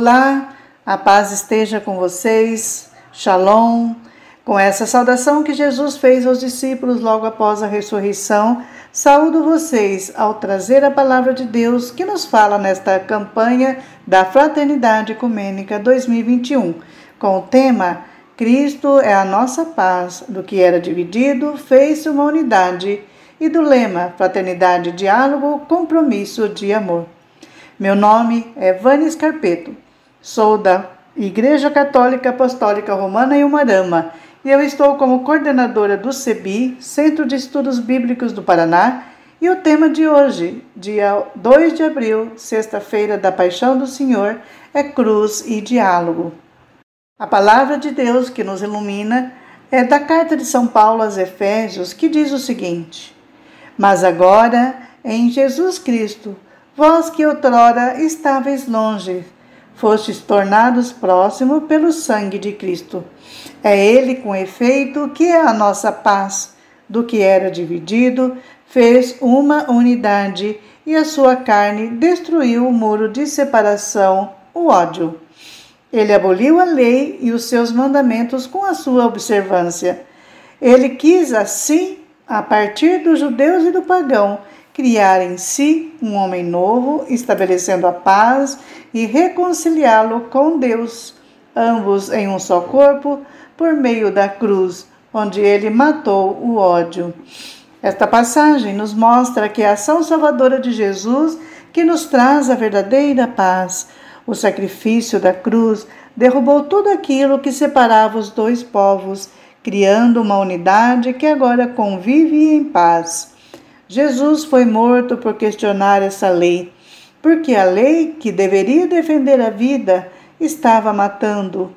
Olá, a paz esteja com vocês. Shalom. Com essa saudação que Jesus fez aos discípulos logo após a ressurreição, saúdo vocês ao trazer a palavra de Deus que nos fala nesta campanha da Fraternidade Ecumênica 2021, com o tema Cristo é a nossa paz, do que era dividido, fez-se uma unidade, e do lema Fraternidade, Diálogo, Compromisso de Amor. Meu nome é Vânia Scarpeto. Sou da Igreja Católica Apostólica Romana em Umarama e eu estou como coordenadora do CEBI, Centro de Estudos Bíblicos do Paraná, e o tema de hoje, dia 2 de abril, sexta-feira da Paixão do Senhor, é Cruz e Diálogo. A palavra de Deus que nos ilumina é da carta de São Paulo aos Efésios, que diz o seguinte: Mas agora, em Jesus Cristo, Vós que outrora estáveis longe, fostes tornados próximos pelo sangue de Cristo. É Ele, com efeito, que é a nossa paz, do que era dividido, fez uma unidade e a sua carne destruiu o muro de separação, o ódio. Ele aboliu a lei e os seus mandamentos com a sua observância. Ele quis assim, a partir dos judeus e do pagão, criar em si um homem novo, estabelecendo a paz e reconciliá-lo com Deus, ambos em um só corpo, por meio da cruz, onde ele matou o ódio. Esta passagem nos mostra que a ação salvadora de Jesus que nos traz a verdadeira paz. O sacrifício da cruz derrubou tudo aquilo que separava os dois povos, criando uma unidade que agora convive em paz. Jesus foi morto por questionar essa lei, porque a lei que deveria defender a vida estava matando.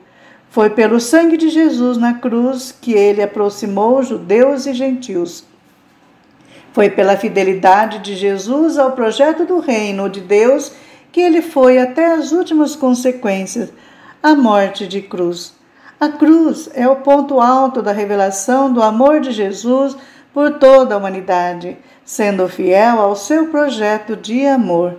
Foi pelo sangue de Jesus na cruz que ele aproximou judeus e gentios. Foi pela fidelidade de Jesus ao projeto do reino de Deus que ele foi até as últimas consequências a morte de cruz. A cruz é o ponto alto da revelação do amor de Jesus por toda a humanidade, sendo fiel ao seu projeto de amor.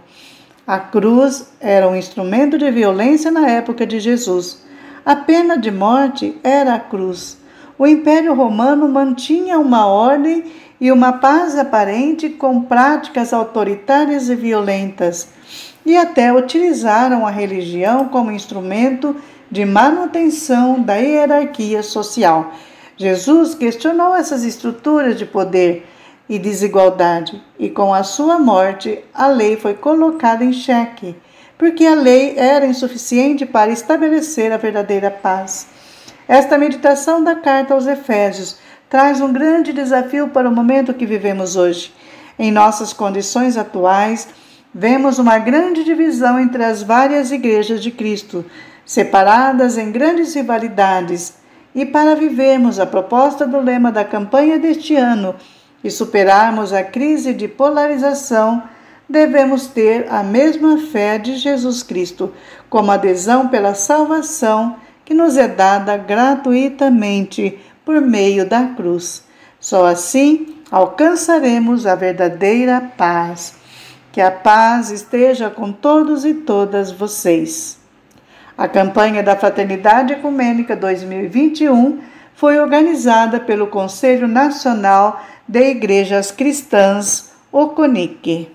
A cruz era um instrumento de violência na época de Jesus. A pena de morte era a cruz. O Império Romano mantinha uma ordem e uma paz aparente com práticas autoritárias e violentas, e até utilizaram a religião como instrumento de manutenção da hierarquia social Jesus questionou essas estruturas de poder e desigualdade, e com a sua morte a lei foi colocada em xeque, porque a lei era insuficiente para estabelecer a verdadeira paz. Esta meditação da carta aos Efésios traz um grande desafio para o momento que vivemos hoje. Em nossas condições atuais, vemos uma grande divisão entre as várias igrejas de Cristo, separadas em grandes rivalidades e para vivermos a proposta do lema da campanha deste ano e superarmos a crise de polarização, devemos ter a mesma fé de Jesus Cristo, como adesão pela salvação que nos é dada gratuitamente por meio da cruz. Só assim alcançaremos a verdadeira paz. Que a paz esteja com todos e todas vocês. A campanha da Fraternidade Ecumênica 2021 foi organizada pelo Conselho Nacional de Igrejas Cristãs, o CONIC.